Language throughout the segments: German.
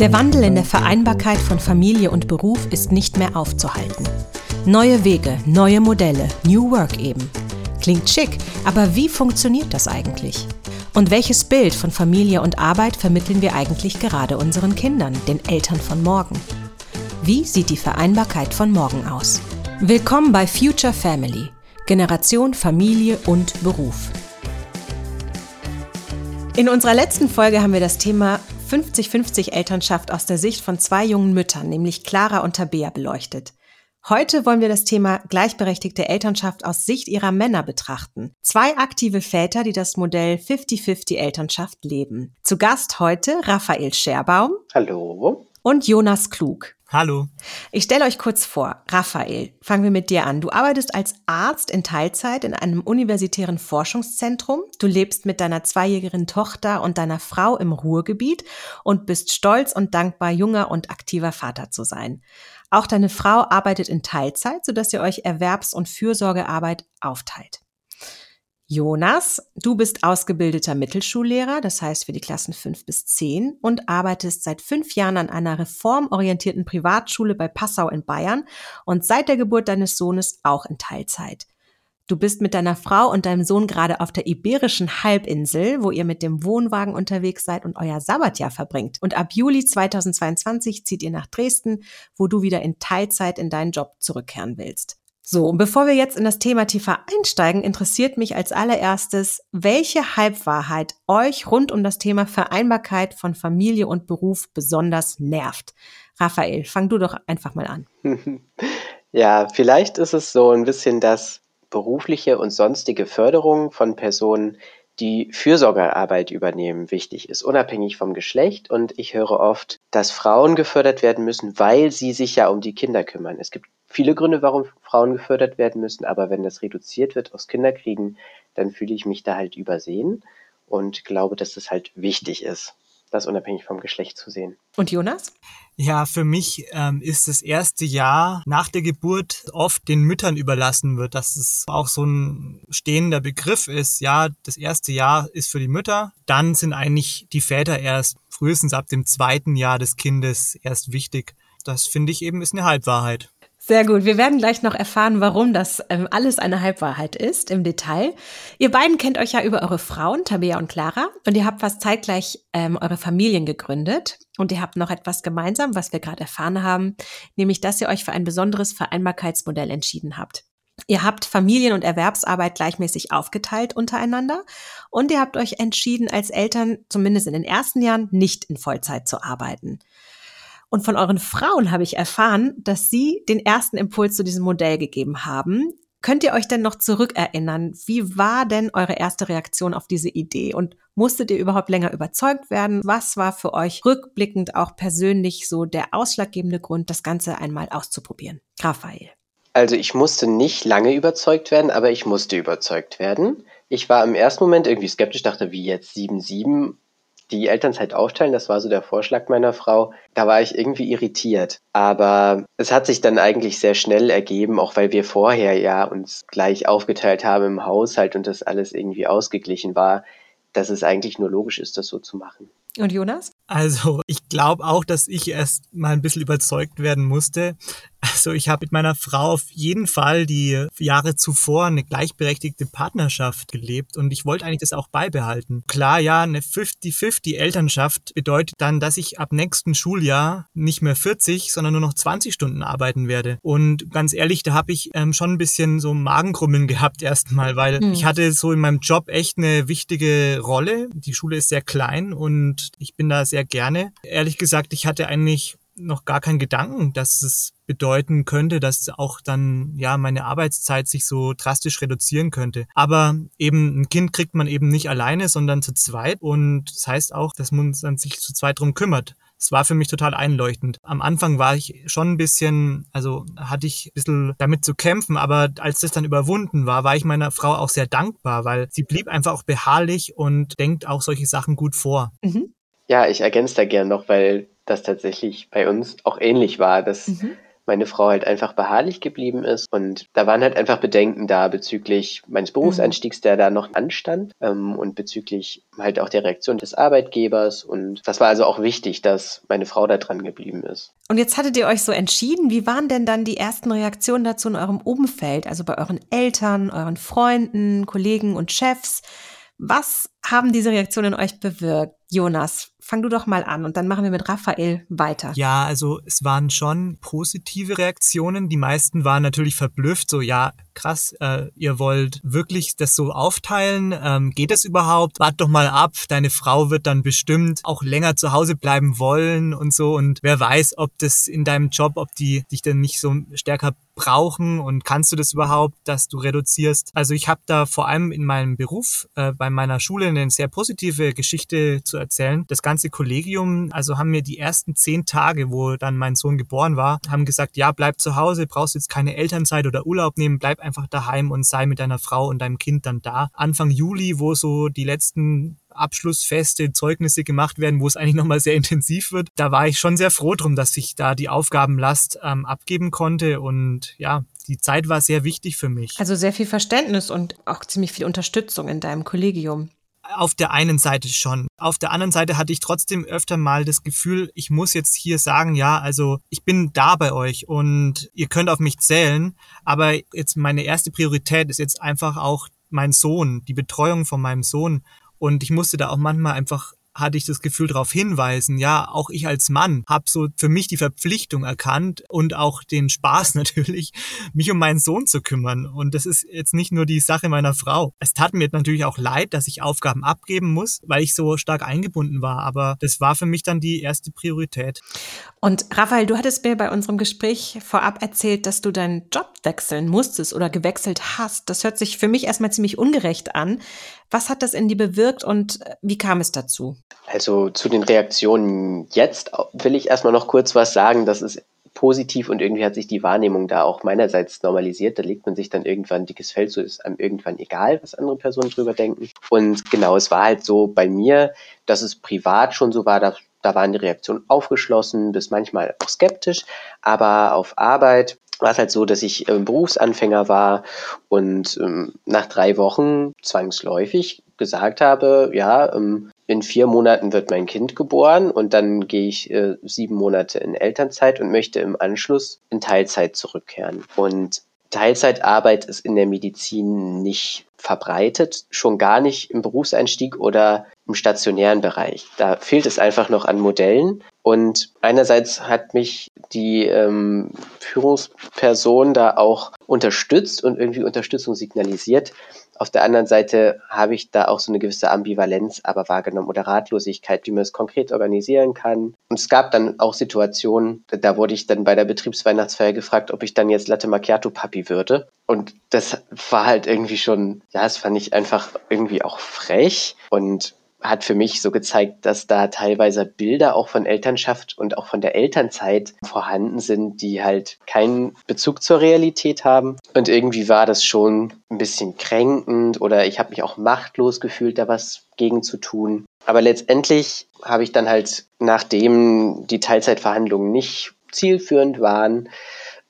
Der Wandel in der Vereinbarkeit von Familie und Beruf ist nicht mehr aufzuhalten. Neue Wege, neue Modelle, New Work eben. Klingt schick, aber wie funktioniert das eigentlich? Und welches Bild von Familie und Arbeit vermitteln wir eigentlich gerade unseren Kindern, den Eltern von morgen? Wie sieht die Vereinbarkeit von morgen aus? Willkommen bei Future Family, Generation Familie und Beruf. In unserer letzten Folge haben wir das Thema 50-50 Elternschaft aus der Sicht von zwei jungen Müttern, nämlich Clara und Tabea, beleuchtet. Heute wollen wir das Thema gleichberechtigte Elternschaft aus Sicht ihrer Männer betrachten. Zwei aktive Väter, die das Modell 50-50 Elternschaft leben. Zu Gast heute Raphael Scherbaum. Hallo. Und Jonas Klug. Hallo. Ich stelle euch kurz vor. Raphael, fangen wir mit dir an. Du arbeitest als Arzt in Teilzeit in einem universitären Forschungszentrum. Du lebst mit deiner zweijährigen Tochter und deiner Frau im Ruhrgebiet und bist stolz und dankbar, junger und aktiver Vater zu sein. Auch deine Frau arbeitet in Teilzeit, sodass ihr euch Erwerbs- und Fürsorgearbeit aufteilt. Jonas, du bist ausgebildeter Mittelschullehrer, das heißt für die Klassen fünf bis zehn und arbeitest seit fünf Jahren an einer reformorientierten Privatschule bei Passau in Bayern und seit der Geburt deines Sohnes auch in Teilzeit. Du bist mit deiner Frau und deinem Sohn gerade auf der iberischen Halbinsel, wo ihr mit dem Wohnwagen unterwegs seid und euer Sabbatjahr verbringt. Und ab Juli 2022 zieht ihr nach Dresden, wo du wieder in Teilzeit in deinen Job zurückkehren willst. So, und bevor wir jetzt in das Thema tiefer einsteigen, interessiert mich als allererstes, welche Halbwahrheit euch rund um das Thema Vereinbarkeit von Familie und Beruf besonders nervt. Raphael, fang du doch einfach mal an. Ja, vielleicht ist es so ein bisschen das berufliche und sonstige Förderung von Personen, die Fürsorgearbeit übernehmen, wichtig ist, unabhängig vom Geschlecht. Und ich höre oft, dass Frauen gefördert werden müssen, weil sie sich ja um die Kinder kümmern. Es gibt viele Gründe, warum Frauen gefördert werden müssen, aber wenn das reduziert wird aus Kinderkriegen, dann fühle ich mich da halt übersehen und glaube, dass das halt wichtig ist, das unabhängig vom Geschlecht zu sehen. Und Jonas? Ja, für mich ähm, ist das erste Jahr nach der Geburt oft den Müttern überlassen wird, dass es auch so ein stehender Begriff ist. Ja, das erste Jahr ist für die Mütter, dann sind eigentlich die Väter erst frühestens ab dem zweiten Jahr des Kindes erst wichtig. Das finde ich eben ist eine Halbwahrheit. Sehr gut. Wir werden gleich noch erfahren, warum das ähm, alles eine Halbwahrheit ist im Detail. Ihr beiden kennt euch ja über eure Frauen, Tabea und Clara, und ihr habt fast zeitgleich ähm, eure Familien gegründet. Und ihr habt noch etwas gemeinsam, was wir gerade erfahren haben, nämlich dass ihr euch für ein besonderes Vereinbarkeitsmodell entschieden habt. Ihr habt Familien- und Erwerbsarbeit gleichmäßig aufgeteilt untereinander und ihr habt euch entschieden, als Eltern zumindest in den ersten Jahren nicht in Vollzeit zu arbeiten. Und von euren Frauen habe ich erfahren, dass sie den ersten Impuls zu diesem Modell gegeben haben. Könnt ihr euch denn noch zurückerinnern? Wie war denn eure erste Reaktion auf diese Idee? Und musstet ihr überhaupt länger überzeugt werden? Was war für euch rückblickend auch persönlich so der ausschlaggebende Grund, das Ganze einmal auszuprobieren? Raphael. Also ich musste nicht lange überzeugt werden, aber ich musste überzeugt werden. Ich war im ersten Moment irgendwie skeptisch, dachte, wie jetzt 7-7 die Elternzeit aufteilen, das war so der Vorschlag meiner Frau. Da war ich irgendwie irritiert. Aber es hat sich dann eigentlich sehr schnell ergeben, auch weil wir vorher ja uns gleich aufgeteilt haben im Haushalt und das alles irgendwie ausgeglichen war, dass es eigentlich nur logisch ist, das so zu machen. Und Jonas? Also, ich glaube auch, dass ich erst mal ein bisschen überzeugt werden musste. Also ich habe mit meiner Frau auf jeden Fall die Jahre zuvor eine gleichberechtigte Partnerschaft gelebt und ich wollte eigentlich das auch beibehalten. Klar, ja, eine 50-50 Elternschaft bedeutet dann, dass ich ab nächsten Schuljahr nicht mehr 40, sondern nur noch 20 Stunden arbeiten werde. Und ganz ehrlich, da habe ich ähm, schon ein bisschen so Magenkrummeln gehabt erstmal, weil hm. ich hatte so in meinem Job echt eine wichtige Rolle. Die Schule ist sehr klein und ich bin da sehr gerne. Ehrlich gesagt, ich hatte eigentlich noch gar keinen Gedanken, dass es bedeuten könnte, dass auch dann ja meine Arbeitszeit sich so drastisch reduzieren könnte. Aber eben ein Kind kriegt man eben nicht alleine, sondern zu zweit und das heißt auch, dass man sich zu zweit drum kümmert. Es war für mich total einleuchtend. Am Anfang war ich schon ein bisschen, also hatte ich ein bisschen damit zu kämpfen, aber als das dann überwunden war, war ich meiner Frau auch sehr dankbar, weil sie blieb einfach auch beharrlich und denkt auch solche Sachen gut vor. Mhm. Ja, ich ergänze da gern noch, weil das tatsächlich bei uns auch ähnlich war, dass mhm. meine Frau halt einfach beharrlich geblieben ist. Und da waren halt einfach Bedenken da bezüglich meines Berufseinstiegs, der da noch anstand ähm, und bezüglich halt auch der Reaktion des Arbeitgebers. Und das war also auch wichtig, dass meine Frau da dran geblieben ist. Und jetzt hattet ihr euch so entschieden. Wie waren denn dann die ersten Reaktionen dazu in eurem Umfeld, also bei euren Eltern, euren Freunden, Kollegen und Chefs? Was haben diese Reaktionen in euch bewirkt? Jonas, fang du doch mal an und dann machen wir mit Raphael weiter. Ja, also es waren schon positive Reaktionen. Die meisten waren natürlich verblüfft, so ja, krass, äh, ihr wollt wirklich das so aufteilen. Ähm, geht es überhaupt? Wart doch mal ab, deine Frau wird dann bestimmt auch länger zu Hause bleiben wollen und so. Und wer weiß, ob das in deinem Job, ob die dich dann nicht so stärker brauchen und kannst du das überhaupt, dass du reduzierst? Also ich habe da vor allem in meinem Beruf äh, bei meiner Schule eine sehr positive Geschichte zu erzählen. Das ganze Kollegium, also haben mir die ersten zehn Tage, wo dann mein Sohn geboren war, haben gesagt, ja, bleib zu Hause, brauchst jetzt keine Elternzeit oder Urlaub nehmen, bleib einfach daheim und sei mit deiner Frau und deinem Kind dann da. Anfang Juli, wo so die letzten Abschlussfeste, Zeugnisse gemacht werden, wo es eigentlich nochmal sehr intensiv wird. Da war ich schon sehr froh drum, dass ich da die Aufgabenlast ähm, abgeben konnte und ja, die Zeit war sehr wichtig für mich. Also sehr viel Verständnis und auch ziemlich viel Unterstützung in deinem Kollegium. Auf der einen Seite schon. Auf der anderen Seite hatte ich trotzdem öfter mal das Gefühl, ich muss jetzt hier sagen, ja, also ich bin da bei euch und ihr könnt auf mich zählen, aber jetzt meine erste Priorität ist jetzt einfach auch mein Sohn, die Betreuung von meinem Sohn. Und ich musste da auch manchmal einfach hatte ich das Gefühl darauf hinweisen, ja, auch ich als Mann habe so für mich die Verpflichtung erkannt und auch den Spaß natürlich, mich um meinen Sohn zu kümmern. Und das ist jetzt nicht nur die Sache meiner Frau. Es tat mir natürlich auch leid, dass ich Aufgaben abgeben muss, weil ich so stark eingebunden war. Aber das war für mich dann die erste Priorität. Und Raphael, du hattest mir bei unserem Gespräch vorab erzählt, dass du deinen Job wechseln musstest oder gewechselt hast. Das hört sich für mich erstmal ziemlich ungerecht an. Was hat das in dir bewirkt und wie kam es dazu? Also zu den Reaktionen jetzt will ich erstmal noch kurz was sagen. Das ist positiv und irgendwie hat sich die Wahrnehmung da auch meinerseits normalisiert. Da legt man sich dann irgendwann ein dickes Feld, so ist einem irgendwann egal, was andere Personen drüber denken. Und genau, es war halt so bei mir, dass es privat schon so war, dass da waren die Reaktionen aufgeschlossen bis manchmal auch skeptisch, aber auf Arbeit war es halt so, dass ich ähm, Berufsanfänger war und ähm, nach drei Wochen zwangsläufig gesagt habe, ja, ähm, in vier Monaten wird mein Kind geboren und dann gehe ich äh, sieben Monate in Elternzeit und möchte im Anschluss in Teilzeit zurückkehren. Und Teilzeitarbeit ist in der Medizin nicht verbreitet, schon gar nicht im Berufseinstieg oder im stationären Bereich. Da fehlt es einfach noch an Modellen. Und einerseits hat mich die ähm, Führungsperson da auch unterstützt und irgendwie Unterstützung signalisiert. Auf der anderen Seite habe ich da auch so eine gewisse Ambivalenz aber wahrgenommen oder Ratlosigkeit, wie man es konkret organisieren kann. Und es gab dann auch Situationen, da wurde ich dann bei der Betriebsweihnachtsfeier gefragt, ob ich dann jetzt Latte Macchiato Papi würde. Und das war halt irgendwie schon, ja, das fand ich einfach irgendwie auch frech und hat für mich so gezeigt, dass da teilweise Bilder auch von Elternschaft und auch von der Elternzeit vorhanden sind, die halt keinen Bezug zur Realität haben. Und irgendwie war das schon ein bisschen kränkend oder ich habe mich auch machtlos gefühlt, da was gegen zu tun. Aber letztendlich habe ich dann halt, nachdem die Teilzeitverhandlungen nicht zielführend waren,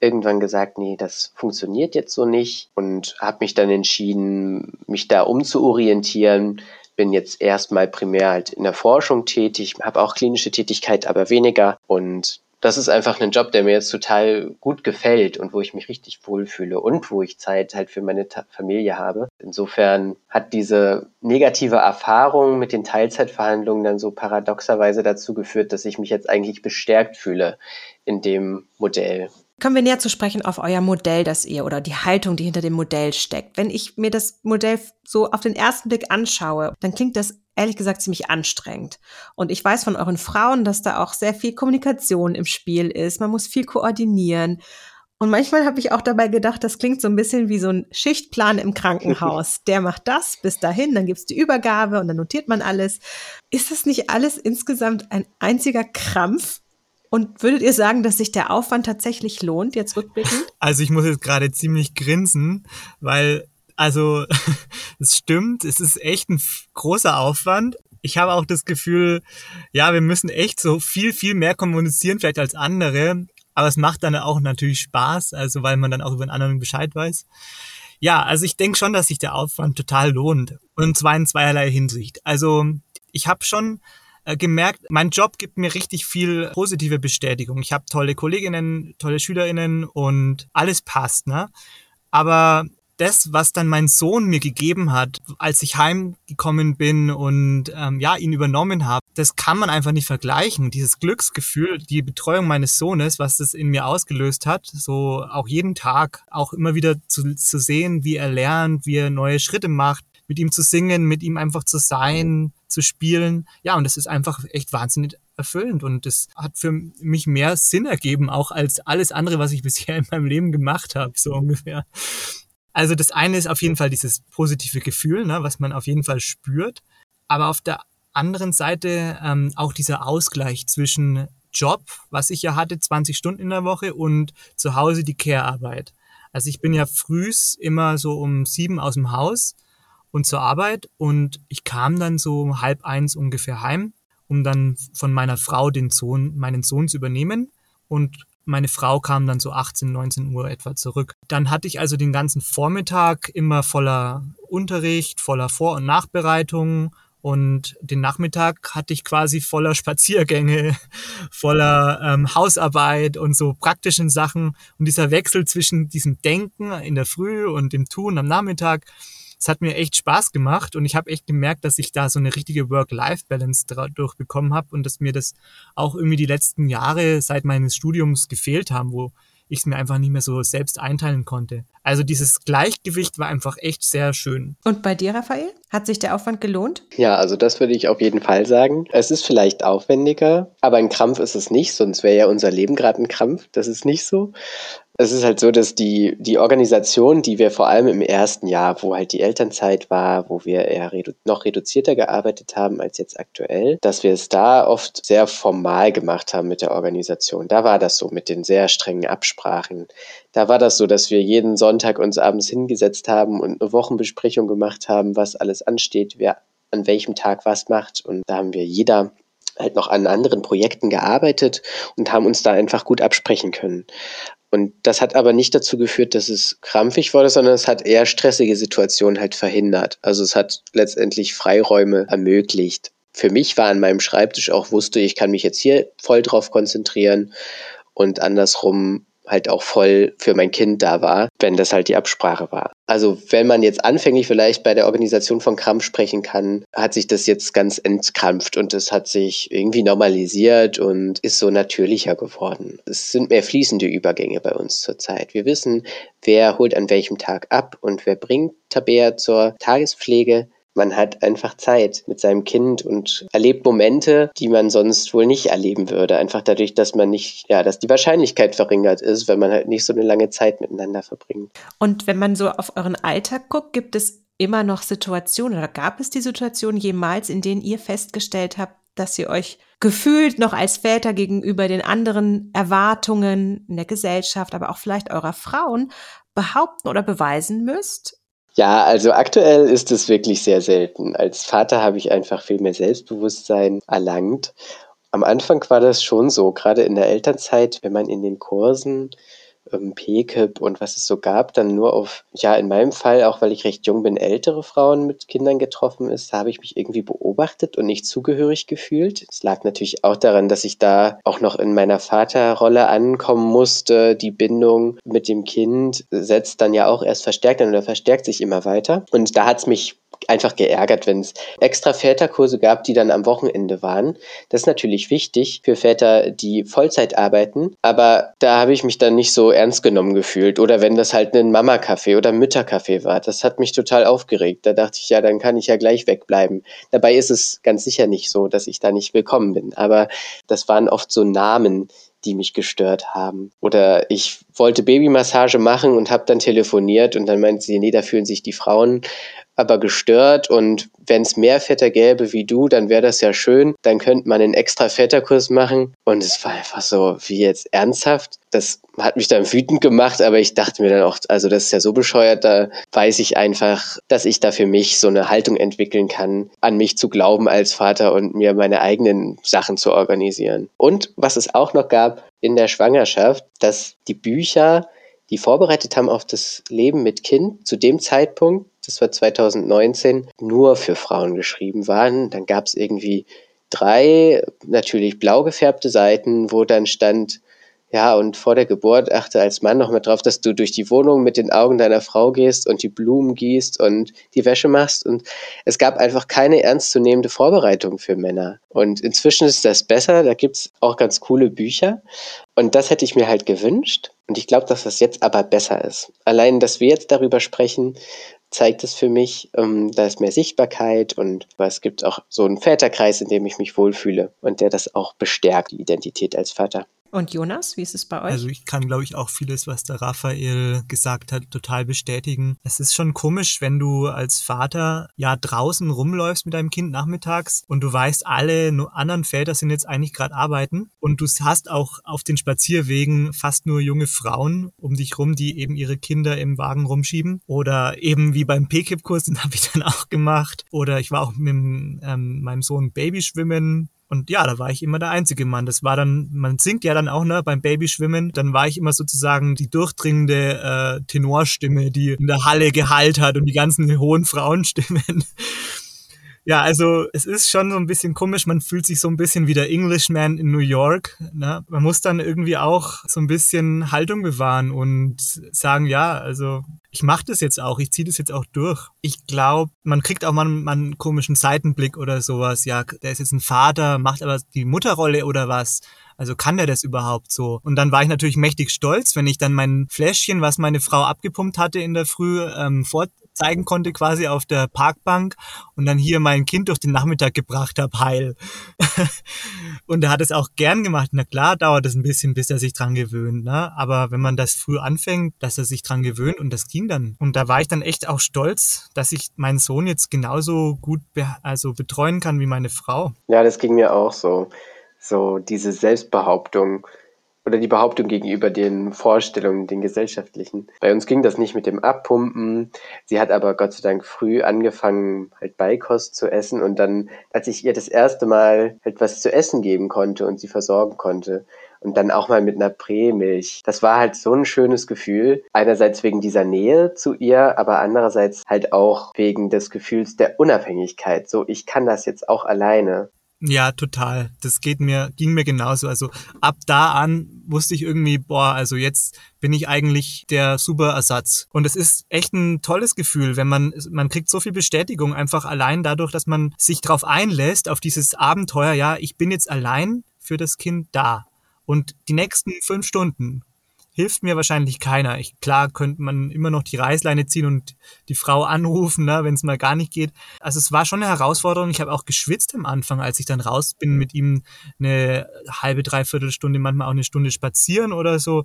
irgendwann gesagt, nee, das funktioniert jetzt so nicht und habe mich dann entschieden, mich da umzuorientieren, bin jetzt erstmal primär halt in der Forschung tätig, habe auch klinische Tätigkeit, aber weniger. Und das ist einfach ein Job, der mir jetzt total gut gefällt und wo ich mich richtig wohlfühle und wo ich Zeit halt für meine Ta Familie habe. Insofern hat diese negative Erfahrung mit den Teilzeitverhandlungen dann so paradoxerweise dazu geführt, dass ich mich jetzt eigentlich bestärkt fühle in dem Modell. Kommen wir näher zu sprechen auf euer Modell, das ihr oder die Haltung, die hinter dem Modell steckt. Wenn ich mir das Modell so auf den ersten Blick anschaue, dann klingt das ehrlich gesagt ziemlich anstrengend. Und ich weiß von euren Frauen, dass da auch sehr viel Kommunikation im Spiel ist. Man muss viel koordinieren. Und manchmal habe ich auch dabei gedacht, das klingt so ein bisschen wie so ein Schichtplan im Krankenhaus. Der macht das bis dahin, dann gibt's die Übergabe und dann notiert man alles. Ist das nicht alles insgesamt ein einziger Krampf? Und würdet ihr sagen, dass sich der Aufwand tatsächlich lohnt, jetzt rückblickend? Also ich muss jetzt gerade ziemlich grinsen, weil, also es stimmt, es ist echt ein großer Aufwand. Ich habe auch das Gefühl, ja, wir müssen echt so viel, viel mehr kommunizieren vielleicht als andere. Aber es macht dann auch natürlich Spaß, also weil man dann auch über den anderen Bescheid weiß. Ja, also ich denke schon, dass sich der Aufwand total lohnt. Und zwar in zweierlei Hinsicht. Also ich habe schon äh, gemerkt, mein Job gibt mir richtig viel positive Bestätigung. Ich habe tolle Kolleginnen, tolle Schülerinnen und alles passt. Ne? Aber das, was dann mein Sohn mir gegeben hat, als ich heimgekommen bin und ähm, ja ihn übernommen habe, das kann man einfach nicht vergleichen. Dieses Glücksgefühl, die Betreuung meines Sohnes, was das in mir ausgelöst hat, so auch jeden Tag, auch immer wieder zu, zu sehen, wie er lernt, wie er neue Schritte macht, mit ihm zu singen, mit ihm einfach zu sein, zu spielen. Ja, und das ist einfach echt wahnsinnig erfüllend und das hat für mich mehr Sinn ergeben, auch als alles andere, was ich bisher in meinem Leben gemacht habe, so ungefähr. Also das eine ist auf jeden Fall dieses positive Gefühl, ne, was man auf jeden Fall spürt. Aber auf der anderen Seite ähm, auch dieser Ausgleich zwischen Job, was ich ja hatte, 20 Stunden in der Woche und zu Hause die Care-Arbeit. Also ich bin ja frühs immer so um sieben aus dem Haus und zur Arbeit und ich kam dann so halb eins ungefähr heim, um dann von meiner Frau den Sohn, meinen Sohn zu übernehmen und meine Frau kam dann so 18, 19 Uhr etwa zurück. Dann hatte ich also den ganzen Vormittag immer voller Unterricht, voller Vor- und Nachbereitung und den Nachmittag hatte ich quasi voller Spaziergänge, voller ähm, Hausarbeit und so praktischen Sachen. Und dieser Wechsel zwischen diesem Denken in der Früh und dem Tun am Nachmittag, es hat mir echt Spaß gemacht und ich habe echt gemerkt, dass ich da so eine richtige Work-Life-Balance dadurch bekommen habe und dass mir das auch irgendwie die letzten Jahre seit meines Studiums gefehlt haben, wo ich es mir einfach nicht mehr so selbst einteilen konnte. Also dieses Gleichgewicht war einfach echt sehr schön. Und bei dir, Raphael? Hat sich der Aufwand gelohnt? Ja, also das würde ich auf jeden Fall sagen. Es ist vielleicht aufwendiger, aber ein Krampf ist es nicht, sonst wäre ja unser Leben gerade ein Krampf. Das ist nicht so. Es ist halt so, dass die, die Organisation, die wir vor allem im ersten Jahr, wo halt die Elternzeit war, wo wir eher redu noch reduzierter gearbeitet haben als jetzt aktuell, dass wir es da oft sehr formal gemacht haben mit der Organisation. Da war das so mit den sehr strengen Absprachen. Da war das so, dass wir jeden Sonntag uns abends hingesetzt haben und eine Wochenbesprechung gemacht haben, was alles ansteht, wer an welchem Tag was macht. Und da haben wir jeder halt noch an anderen Projekten gearbeitet und haben uns da einfach gut absprechen können. Und das hat aber nicht dazu geführt, dass es krampfig wurde, sondern es hat eher stressige Situationen halt verhindert. Also es hat letztendlich Freiräume ermöglicht. Für mich war an meinem Schreibtisch auch wusste, ich kann mich jetzt hier voll drauf konzentrieren und andersrum halt auch voll für mein Kind da war, wenn das halt die Absprache war. Also wenn man jetzt anfänglich vielleicht bei der Organisation von Krampf sprechen kann, hat sich das jetzt ganz entkrampft und es hat sich irgendwie normalisiert und ist so natürlicher geworden. Es sind mehr fließende Übergänge bei uns zurzeit. Wir wissen, wer holt an welchem Tag ab und wer bringt Tabea zur Tagespflege man hat einfach Zeit mit seinem Kind und erlebt Momente, die man sonst wohl nicht erleben würde. Einfach dadurch, dass man nicht, ja, dass die Wahrscheinlichkeit verringert ist, wenn man halt nicht so eine lange Zeit miteinander verbringt. Und wenn man so auf euren Alltag guckt, gibt es immer noch Situationen oder gab es die Situation jemals, in denen ihr festgestellt habt, dass ihr euch gefühlt noch als Väter gegenüber den anderen Erwartungen in der Gesellschaft, aber auch vielleicht eurer Frauen behaupten oder beweisen müsst? Ja, also aktuell ist es wirklich sehr selten. Als Vater habe ich einfach viel mehr Selbstbewusstsein erlangt. Am Anfang war das schon so, gerade in der Elternzeit, wenn man in den Kursen ähm, PKIP und was es so gab, dann nur auf, ja, in meinem Fall, auch weil ich recht jung bin, ältere Frauen mit Kindern getroffen ist, da habe ich mich irgendwie beobachtet und nicht zugehörig gefühlt. Es lag natürlich auch daran, dass ich da auch noch in meiner Vaterrolle ankommen musste. Die Bindung mit dem Kind setzt dann ja auch erst verstärkt an oder verstärkt sich immer weiter. Und da hat es mich einfach geärgert, wenn es extra Väterkurse gab, die dann am Wochenende waren. Das ist natürlich wichtig für Väter, die Vollzeit arbeiten, aber da habe ich mich dann nicht so ernst genommen gefühlt. Oder wenn das halt ein Mama-Café oder Mütter-Café war, das hat mich total aufgeregt. Da dachte ich, ja, dann kann ich ja gleich wegbleiben. Dabei ist es ganz sicher nicht so, dass ich da nicht willkommen bin. Aber das waren oft so Namen, die mich gestört haben. Oder ich wollte Babymassage machen und habe dann telefoniert und dann meinte sie, nee, da fühlen sich die Frauen aber gestört und wenn es mehr Väter gäbe wie du, dann wäre das ja schön. Dann könnte man einen extra Väterkurs machen. Und es war einfach so, wie jetzt ernsthaft. Das hat mich dann wütend gemacht, aber ich dachte mir dann auch, also das ist ja so bescheuert, da weiß ich einfach, dass ich da für mich so eine Haltung entwickeln kann, an mich zu glauben als Vater und mir meine eigenen Sachen zu organisieren. Und was es auch noch gab in der Schwangerschaft, dass die Bücher, die vorbereitet haben auf das Leben mit Kind, zu dem Zeitpunkt das war 2019, nur für Frauen geschrieben waren. Dann gab es irgendwie drei natürlich blau gefärbte Seiten, wo dann stand, ja, und vor der Geburt achte als Mann nochmal drauf, dass du durch die Wohnung mit den Augen deiner Frau gehst und die Blumen gießt und die Wäsche machst. Und es gab einfach keine ernstzunehmende Vorbereitung für Männer. Und inzwischen ist das besser. Da gibt es auch ganz coole Bücher. Und das hätte ich mir halt gewünscht. Und ich glaube, dass das jetzt aber besser ist. Allein, dass wir jetzt darüber sprechen, zeigt es für mich, ähm, da ist mehr Sichtbarkeit und es gibt auch so einen Väterkreis, in dem ich mich wohlfühle und der das auch bestärkt, die Identität als Vater. Und Jonas, wie ist es bei euch? Also ich kann, glaube ich, auch vieles, was der Raphael gesagt hat, total bestätigen. Es ist schon komisch, wenn du als Vater ja draußen rumläufst mit deinem Kind nachmittags und du weißt, alle anderen Väter sind jetzt eigentlich gerade arbeiten und du hast auch auf den Spazierwegen fast nur junge Frauen um dich rum, die eben ihre Kinder im Wagen rumschieben. Oder eben wie beim PKIP-Kurs, den habe ich dann auch gemacht. Oder ich war auch mit ähm, meinem Sohn Babyschwimmen und ja, da war ich immer der einzige Mann. Das war dann, man singt ja dann auch ne, beim Babyschwimmen. Dann war ich immer sozusagen die durchdringende äh, Tenorstimme, die in der Halle Gehalt hat und die ganzen hohen Frauenstimmen. Ja, also es ist schon so ein bisschen komisch. Man fühlt sich so ein bisschen wie der Englishman in New York. Ne? Man muss dann irgendwie auch so ein bisschen Haltung bewahren und sagen, ja, also ich mache das jetzt auch, ich ziehe das jetzt auch durch. Ich glaube, man kriegt auch mal, mal einen komischen Seitenblick oder sowas. Ja, der ist jetzt ein Vater, macht aber die Mutterrolle oder was. Also kann der das überhaupt so? Und dann war ich natürlich mächtig stolz, wenn ich dann mein Fläschchen, was meine Frau abgepumpt hatte in der Früh, ähm, vor, zeigen konnte quasi auf der Parkbank und dann hier mein Kind durch den Nachmittag gebracht habe, heil. und er hat es auch gern gemacht. Na klar, dauert es ein bisschen, bis er sich dran gewöhnt. Ne? Aber wenn man das früh anfängt, dass er sich dran gewöhnt und das ging dann. Und da war ich dann echt auch stolz, dass ich meinen Sohn jetzt genauso gut be also betreuen kann wie meine Frau. Ja, das ging mir auch so. So diese Selbstbehauptung oder die Behauptung gegenüber den Vorstellungen, den gesellschaftlichen. Bei uns ging das nicht mit dem Abpumpen. Sie hat aber Gott sei Dank früh angefangen, halt Beikost zu essen und dann, als ich ihr das erste Mal halt was zu essen geben konnte und sie versorgen konnte und dann auch mal mit einer Prämilch. Das war halt so ein schönes Gefühl. Einerseits wegen dieser Nähe zu ihr, aber andererseits halt auch wegen des Gefühls der Unabhängigkeit. So, ich kann das jetzt auch alleine. Ja, total. Das geht mir, ging mir genauso. Also ab da an wusste ich irgendwie, boah, also jetzt bin ich eigentlich der super Ersatz. Und es ist echt ein tolles Gefühl, wenn man, man kriegt so viel Bestätigung einfach allein dadurch, dass man sich darauf einlässt, auf dieses Abenteuer, ja, ich bin jetzt allein für das Kind da. Und die nächsten fünf Stunden hilft mir wahrscheinlich keiner. Ich, klar könnte man immer noch die Reißleine ziehen und die Frau anrufen, ne, wenn es mal gar nicht geht. Also es war schon eine Herausforderung. Ich habe auch geschwitzt am Anfang, als ich dann raus bin mit ihm eine halbe, dreiviertel Stunde, manchmal auch eine Stunde spazieren oder so.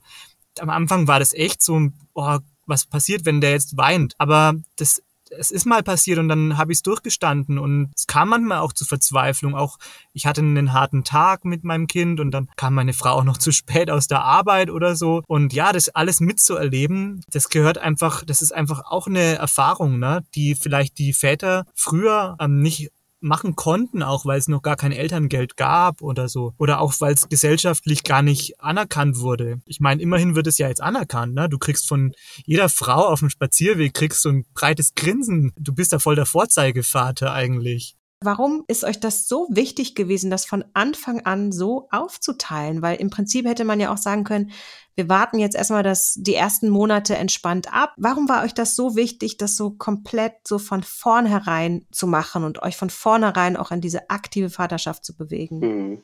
Am Anfang war das echt so, oh, was passiert, wenn der jetzt weint? Aber das es ist mal passiert und dann habe ich es durchgestanden und es kam manchmal auch zu Verzweiflung. Auch ich hatte einen harten Tag mit meinem Kind und dann kam meine Frau auch noch zu spät aus der Arbeit oder so. Und ja, das alles mitzuerleben, das gehört einfach, das ist einfach auch eine Erfahrung, ne, die vielleicht die Väter früher ähm, nicht machen konnten, auch weil es noch gar kein Elterngeld gab oder so. Oder auch weil es gesellschaftlich gar nicht anerkannt wurde. Ich meine, immerhin wird es ja jetzt anerkannt. Ne? Du kriegst von jeder Frau auf dem Spazierweg kriegst so ein breites Grinsen. Du bist da voll der Vorzeigevater eigentlich. Warum ist euch das so wichtig gewesen, das von Anfang an so aufzuteilen? Weil im Prinzip hätte man ja auch sagen können, wir warten jetzt erstmal das, die ersten Monate entspannt ab. Warum war euch das so wichtig, das so komplett so von vornherein zu machen und euch von vornherein auch in diese aktive Vaterschaft zu bewegen? Mhm.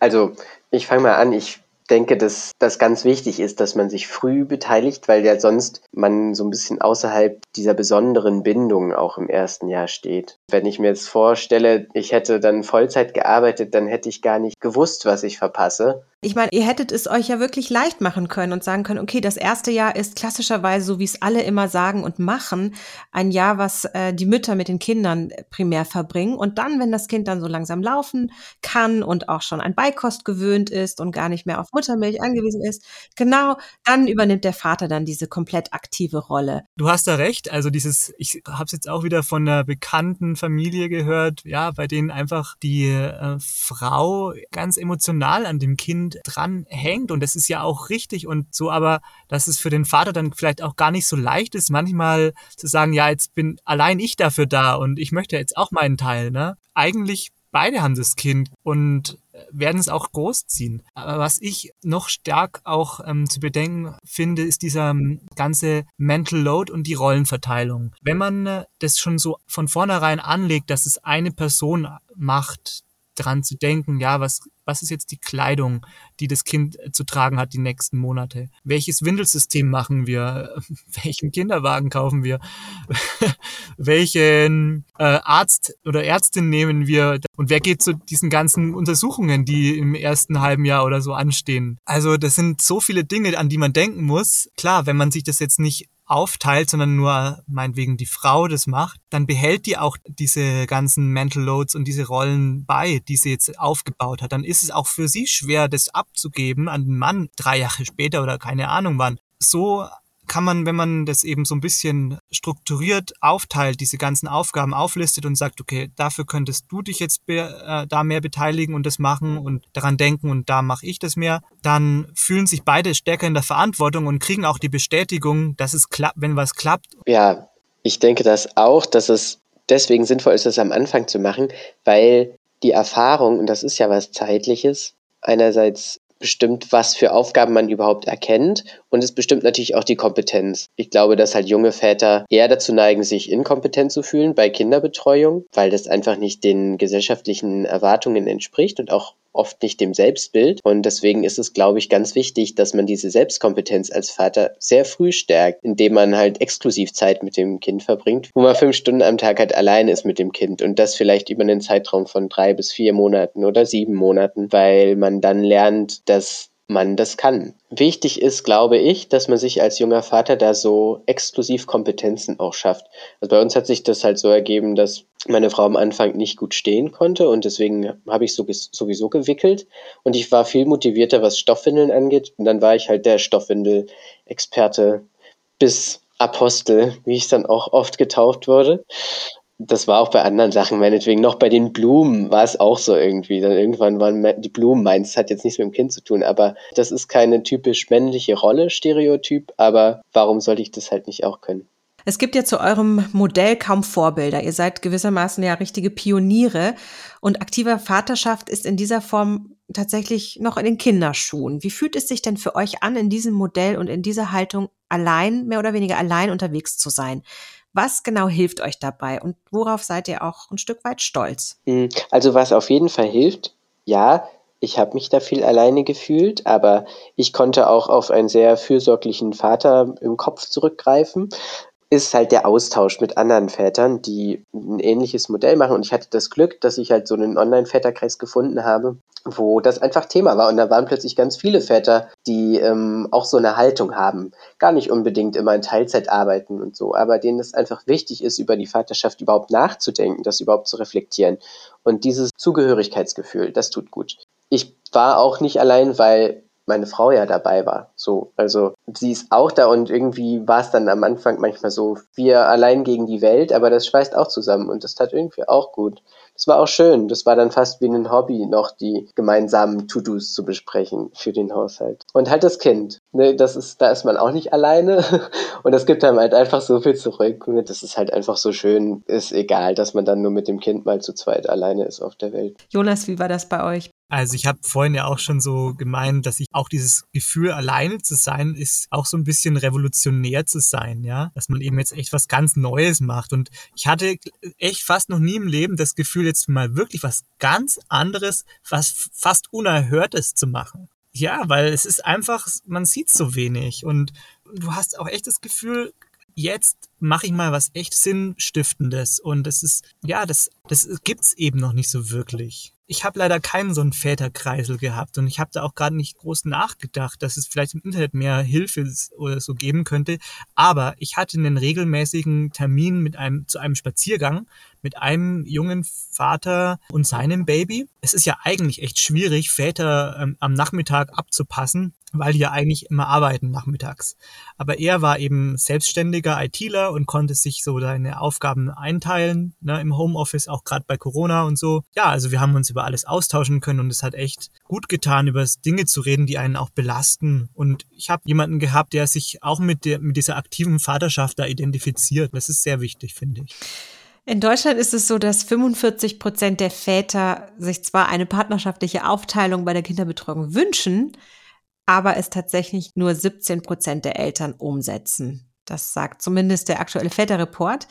Also, ich fange mal an. Ich denke, dass das ganz wichtig ist, dass man sich früh beteiligt, weil ja sonst man so ein bisschen außerhalb dieser besonderen Bindung auch im ersten Jahr steht. Wenn ich mir jetzt vorstelle, ich hätte dann Vollzeit gearbeitet, dann hätte ich gar nicht gewusst, was ich verpasse. Ich meine, ihr hättet es euch ja wirklich leicht machen können und sagen können, okay, das erste Jahr ist klassischerweise, so wie es alle immer sagen und machen, ein Jahr, was äh, die Mütter mit den Kindern primär verbringen. Und dann, wenn das Kind dann so langsam laufen kann und auch schon an Beikost gewöhnt ist und gar nicht mehr auf Muttermilch angewiesen ist, genau, dann übernimmt der Vater dann diese komplett aktive Rolle. Du hast da recht. Also dieses, ich habe es jetzt auch wieder von einer bekannten Familie gehört, ja, bei denen einfach die äh, Frau ganz emotional an dem Kind dran hängt und das ist ja auch richtig und so, aber dass es für den Vater dann vielleicht auch gar nicht so leicht ist, manchmal zu sagen, ja, jetzt bin allein ich dafür da und ich möchte jetzt auch meinen Teil, ne? Eigentlich beide haben das Kind und werden es auch großziehen. Aber was ich noch stark auch ähm, zu bedenken finde, ist dieser ähm, ganze Mental Load und die Rollenverteilung. Wenn man äh, das schon so von vornherein anlegt, dass es eine Person macht, dran zu denken, ja, was was ist jetzt die Kleidung, die das Kind zu tragen hat die nächsten Monate? Welches Windelsystem machen wir? Welchen Kinderwagen kaufen wir? Welchen äh, Arzt oder Ärztin nehmen wir? Und wer geht zu diesen ganzen Untersuchungen, die im ersten halben Jahr oder so anstehen? Also das sind so viele Dinge, an die man denken muss. Klar, wenn man sich das jetzt nicht aufteilt, sondern nur meinetwegen die Frau das macht, dann behält die auch diese ganzen Mental Loads und diese Rollen bei, die sie jetzt aufgebaut hat. Dann ist es auch für sie schwer, das abzugeben an den Mann drei Jahre später oder keine Ahnung wann. So kann man, wenn man das eben so ein bisschen strukturiert aufteilt, diese ganzen Aufgaben auflistet und sagt, okay, dafür könntest du dich jetzt äh, da mehr beteiligen und das machen und daran denken und da mache ich das mehr, dann fühlen sich beide stärker in der Verantwortung und kriegen auch die Bestätigung, dass es klappt, wenn was klappt. Ja, ich denke das auch, dass es deswegen sinnvoll ist, das am Anfang zu machen, weil die Erfahrung, und das ist ja was Zeitliches, einerseits bestimmt, was für Aufgaben man überhaupt erkennt und es bestimmt natürlich auch die Kompetenz. Ich glaube, dass halt junge Väter eher dazu neigen, sich inkompetent zu fühlen bei Kinderbetreuung, weil das einfach nicht den gesellschaftlichen Erwartungen entspricht und auch oft nicht dem Selbstbild. Und deswegen ist es, glaube ich, ganz wichtig, dass man diese Selbstkompetenz als Vater sehr früh stärkt, indem man halt exklusiv Zeit mit dem Kind verbringt, wo man fünf Stunden am Tag halt allein ist mit dem Kind und das vielleicht über einen Zeitraum von drei bis vier Monaten oder sieben Monaten, weil man dann lernt, dass man das kann. Wichtig ist, glaube ich, dass man sich als junger Vater da so exklusiv Kompetenzen auch schafft. Also bei uns hat sich das halt so ergeben, dass meine Frau am Anfang nicht gut stehen konnte und deswegen habe ich so sowieso gewickelt und ich war viel motivierter, was Stoffwindeln angeht und dann war ich halt der Stoffwindel-Experte bis Apostel, wie ich dann auch oft getauft wurde das war auch bei anderen Sachen, meinetwegen noch bei den Blumen war es auch so irgendwie. Dann irgendwann waren die Blumen meins, das hat jetzt nichts mit dem Kind zu tun, aber das ist keine typisch männliche Rolle, Stereotyp, aber warum sollte ich das halt nicht auch können? Es gibt ja zu eurem Modell kaum Vorbilder. Ihr seid gewissermaßen ja richtige Pioniere und aktiver Vaterschaft ist in dieser Form tatsächlich noch in den Kinderschuhen. Wie fühlt es sich denn für euch an, in diesem Modell und in dieser Haltung allein, mehr oder weniger allein unterwegs zu sein? Was genau hilft euch dabei und worauf seid ihr auch ein Stück weit stolz? Hm, also was auf jeden Fall hilft, ja, ich habe mich da viel alleine gefühlt, aber ich konnte auch auf einen sehr fürsorglichen Vater im Kopf zurückgreifen ist halt der Austausch mit anderen Vätern, die ein ähnliches Modell machen. Und ich hatte das Glück, dass ich halt so einen Online-Väterkreis gefunden habe, wo das einfach Thema war. Und da waren plötzlich ganz viele Väter, die ähm, auch so eine Haltung haben. Gar nicht unbedingt immer in Teilzeit arbeiten und so, aber denen es einfach wichtig ist, über die Vaterschaft überhaupt nachzudenken, das überhaupt zu reflektieren. Und dieses Zugehörigkeitsgefühl, das tut gut. Ich war auch nicht allein, weil meine Frau ja dabei war. So, also sie ist auch da und irgendwie war es dann am Anfang manchmal so, wir allein gegen die Welt, aber das schweißt auch zusammen und das tat irgendwie auch gut. Das war auch schön. Das war dann fast wie ein Hobby, noch die gemeinsamen To-Dos zu besprechen für den Haushalt. Und halt das Kind. Ne, das ist, da ist man auch nicht alleine. Und das gibt einem halt einfach so viel zurück. Das ist halt einfach so schön. Ist egal, dass man dann nur mit dem Kind mal zu zweit alleine ist auf der Welt. Jonas, wie war das bei euch? Also ich habe vorhin ja auch schon so gemeint, dass ich auch dieses Gefühl, alleine zu sein, ist auch so ein bisschen revolutionär zu sein, ja. Dass man eben jetzt echt was ganz Neues macht. Und ich hatte echt fast noch nie im Leben das Gefühl, jetzt mal wirklich was ganz anderes, was fast Unerhörtes zu machen. Ja, weil es ist einfach, man sieht so wenig und du hast auch echt das Gefühl, jetzt mache ich mal was echt Sinnstiftendes. Und das ist, ja, das, das gibt's eben noch nicht so wirklich. Ich habe leider keinen so einen Väterkreisel gehabt und ich habe da auch gerade nicht groß nachgedacht, dass es vielleicht im Internet mehr Hilfe oder so geben könnte. Aber ich hatte einen regelmäßigen Termin mit einem zu einem Spaziergang mit einem jungen Vater und seinem Baby. Es ist ja eigentlich echt schwierig, Väter ähm, am Nachmittag abzupassen, weil die ja eigentlich immer arbeiten nachmittags. Aber er war eben selbstständiger ITler und konnte sich so seine Aufgaben einteilen, ne, im Homeoffice, auch gerade bei Corona und so. Ja, also wir haben uns über alles austauschen können und es hat echt gut getan, über Dinge zu reden, die einen auch belasten. Und ich habe jemanden gehabt, der sich auch mit, der, mit dieser aktiven Vaterschaft da identifiziert. Das ist sehr wichtig, finde ich. In Deutschland ist es so, dass 45 Prozent der Väter sich zwar eine partnerschaftliche Aufteilung bei der Kinderbetreuung wünschen, aber es tatsächlich nur 17 Prozent der Eltern umsetzen. Das sagt zumindest der aktuelle Väterreport.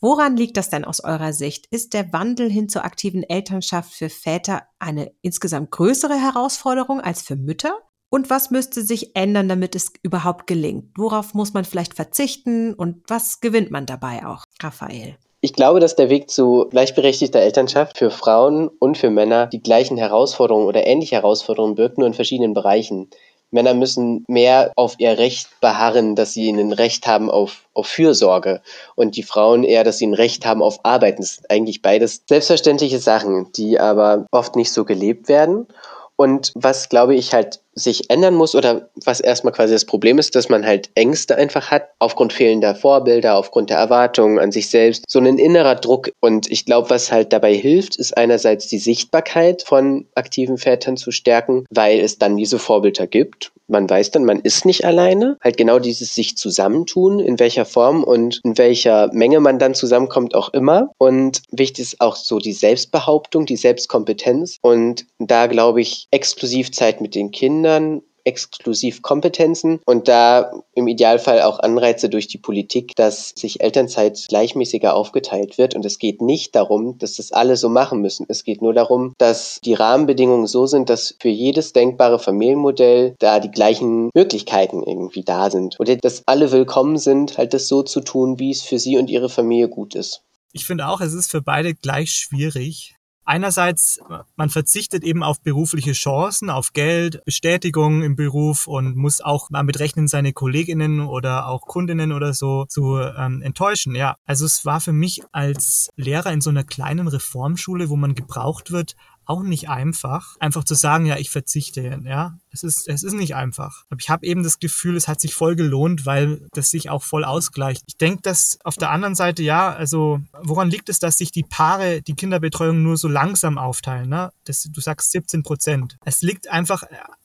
Woran liegt das denn aus eurer Sicht? Ist der Wandel hin zur aktiven Elternschaft für Väter eine insgesamt größere Herausforderung als für Mütter? Und was müsste sich ändern, damit es überhaupt gelingt? Worauf muss man vielleicht verzichten und was gewinnt man dabei auch? Raphael. Ich glaube, dass der Weg zu gleichberechtigter Elternschaft für Frauen und für Männer die gleichen Herausforderungen oder ähnliche Herausforderungen birgt, nur in verschiedenen Bereichen. Männer müssen mehr auf ihr Recht beharren, dass sie ein Recht haben auf, auf Fürsorge und die Frauen eher, dass sie ein Recht haben auf Arbeiten. Das sind eigentlich beides selbstverständliche Sachen, die aber oft nicht so gelebt werden. Und was, glaube ich, halt sich ändern muss oder was erstmal quasi das Problem ist, dass man halt Ängste einfach hat, aufgrund fehlender Vorbilder, aufgrund der Erwartungen an sich selbst, so ein innerer Druck. Und ich glaube, was halt dabei hilft, ist einerseits die Sichtbarkeit von aktiven Vätern zu stärken, weil es dann diese Vorbilder gibt. Man weiß dann, man ist nicht alleine. Halt genau dieses sich zusammentun, in welcher Form und in welcher Menge man dann zusammenkommt, auch immer. Und wichtig ist auch so die Selbstbehauptung, die Selbstkompetenz. Und da glaube ich, exklusiv Zeit mit den Kindern Kindern exklusiv Kompetenzen und da im Idealfall auch Anreize durch die Politik, dass sich Elternzeit gleichmäßiger aufgeteilt wird. Und es geht nicht darum, dass das alle so machen müssen. Es geht nur darum, dass die Rahmenbedingungen so sind, dass für jedes denkbare Familienmodell da die gleichen Möglichkeiten irgendwie da sind. Oder dass alle willkommen sind, halt das so zu tun, wie es für sie und ihre Familie gut ist. Ich finde auch, es ist für beide gleich schwierig. Einerseits, man verzichtet eben auf berufliche Chancen, auf Geld, Bestätigung im Beruf und muss auch damit rechnen, seine Kolleginnen oder auch Kundinnen oder so zu ähm, enttäuschen. Ja, also es war für mich als Lehrer in so einer kleinen Reformschule, wo man gebraucht wird, auch nicht einfach, einfach zu sagen, ja, ich verzichte, ja. Es ist, es ist nicht einfach. Aber ich habe eben das Gefühl, es hat sich voll gelohnt, weil das sich auch voll ausgleicht. Ich denke, dass auf der anderen Seite, ja, also woran liegt es, dass sich die Paare die Kinderbetreuung nur so langsam aufteilen? Ne? Das, du sagst 17 Prozent. Es liegt einfach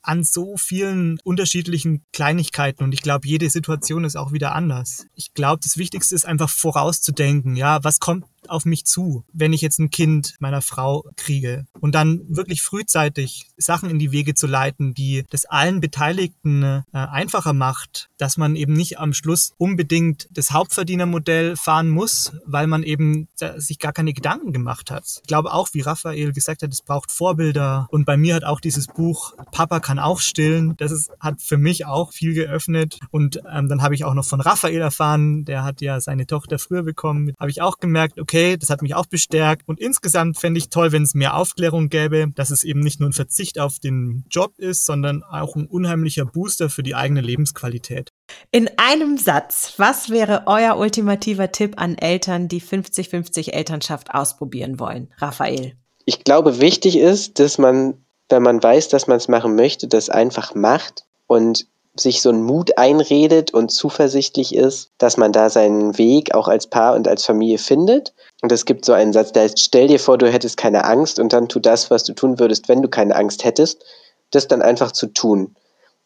an so vielen unterschiedlichen Kleinigkeiten und ich glaube, jede Situation ist auch wieder anders. Ich glaube, das Wichtigste ist einfach vorauszudenken, ja, was kommt auf mich zu, wenn ich jetzt ein Kind meiner Frau kriege und dann wirklich frühzeitig Sachen in die Wege zu leiten, die das allen Beteiligten äh, einfacher macht, dass man eben nicht am Schluss unbedingt das Hauptverdienermodell fahren muss, weil man eben sich gar keine Gedanken gemacht hat. Ich glaube auch, wie Raphael gesagt hat, es braucht Vorbilder und bei mir hat auch dieses Buch Papa kann auch stillen, das ist, hat für mich auch viel geöffnet und ähm, dann habe ich auch noch von Raphael erfahren, der hat ja seine Tochter früher bekommen, habe ich auch gemerkt, okay, das hat mich auch bestärkt und insgesamt fände ich toll, wenn es mehr Aufklärung gäbe, dass es eben nicht nur ein Verzicht auf den Job ist, sondern auch ein unheimlicher Booster für die eigene Lebensqualität. In einem Satz, was wäre euer ultimativer Tipp an Eltern, die 50-50 Elternschaft ausprobieren wollen? Raphael. Ich glaube, wichtig ist, dass man, wenn man weiß, dass man es machen möchte, das einfach macht und sich so einen Mut einredet und zuversichtlich ist, dass man da seinen Weg auch als Paar und als Familie findet. Und es gibt so einen Satz, der heißt, stell dir vor, du hättest keine Angst und dann tu das, was du tun würdest, wenn du keine Angst hättest, das dann einfach zu tun.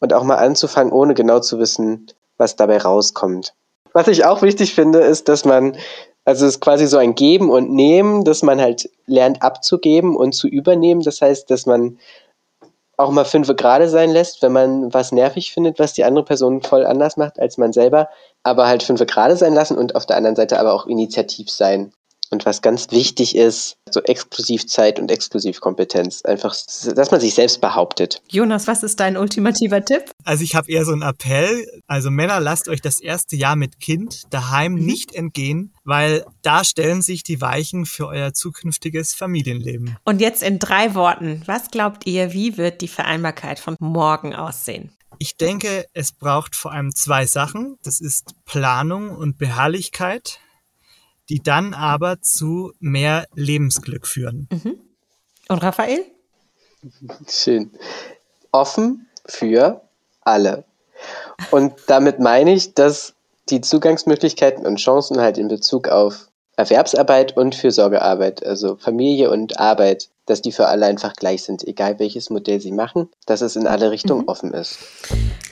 Und auch mal anzufangen, ohne genau zu wissen, was dabei rauskommt. Was ich auch wichtig finde, ist, dass man, also es ist quasi so ein Geben und Nehmen, dass man halt lernt abzugeben und zu übernehmen. Das heißt, dass man auch mal fünf gerade sein lässt, wenn man was nervig findet, was die andere Person voll anders macht als man selber, aber halt fünf gerade sein lassen und auf der anderen Seite aber auch initiativ sein. Und was ganz wichtig ist, so Exklusivzeit und Exklusivkompetenz. Einfach, dass man sich selbst behauptet. Jonas, was ist dein ultimativer Tipp? Also ich habe eher so einen Appell. Also Männer, lasst euch das erste Jahr mit Kind daheim mhm. nicht entgehen, weil da stellen sich die Weichen für euer zukünftiges Familienleben. Und jetzt in drei Worten. Was glaubt ihr, wie wird die Vereinbarkeit von morgen aussehen? Ich denke, es braucht vor allem zwei Sachen. Das ist Planung und Beharrlichkeit die dann aber zu mehr Lebensglück führen. Mhm. Und Raphael? Schön. Offen für alle. Und damit meine ich, dass die Zugangsmöglichkeiten und Chancen halt in Bezug auf Erwerbsarbeit und Fürsorgearbeit, also Familie und Arbeit, dass die für alle einfach gleich sind, egal welches Modell sie machen, dass es in alle Richtungen mhm. offen ist.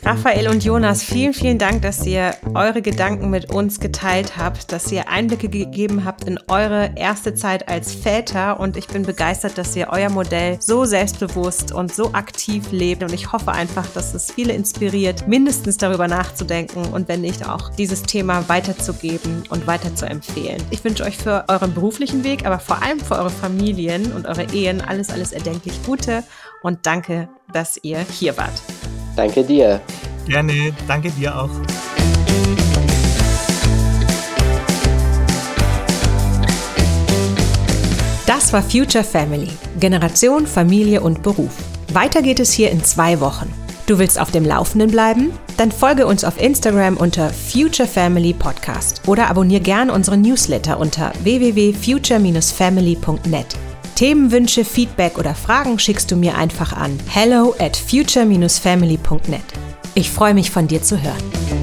Raphael und Jonas, vielen, vielen Dank, dass ihr eure Gedanken mit uns geteilt habt, dass ihr Einblicke gegeben habt in eure erste Zeit als Väter und ich bin begeistert, dass ihr euer Modell so selbstbewusst und so aktiv lebt und ich hoffe einfach, dass es viele inspiriert, mindestens darüber nachzudenken und wenn nicht auch dieses Thema weiterzugeben und weiter zu empfehlen. Ich wünsche euch für euren beruflichen Weg, aber vor allem für eure Familien und eure Ehen alles, alles erdenklich Gute und danke, dass ihr hier wart. Danke dir. Gerne, danke dir auch. Das war Future Family, Generation, Familie und Beruf. Weiter geht es hier in zwei Wochen. Du willst auf dem Laufenden bleiben? Dann folge uns auf Instagram unter Future Family Podcast oder abonniere gern unseren Newsletter unter www.future-family.net. Themenwünsche, Feedback oder Fragen schickst du mir einfach an hello at future-family.net. Ich freue mich von dir zu hören.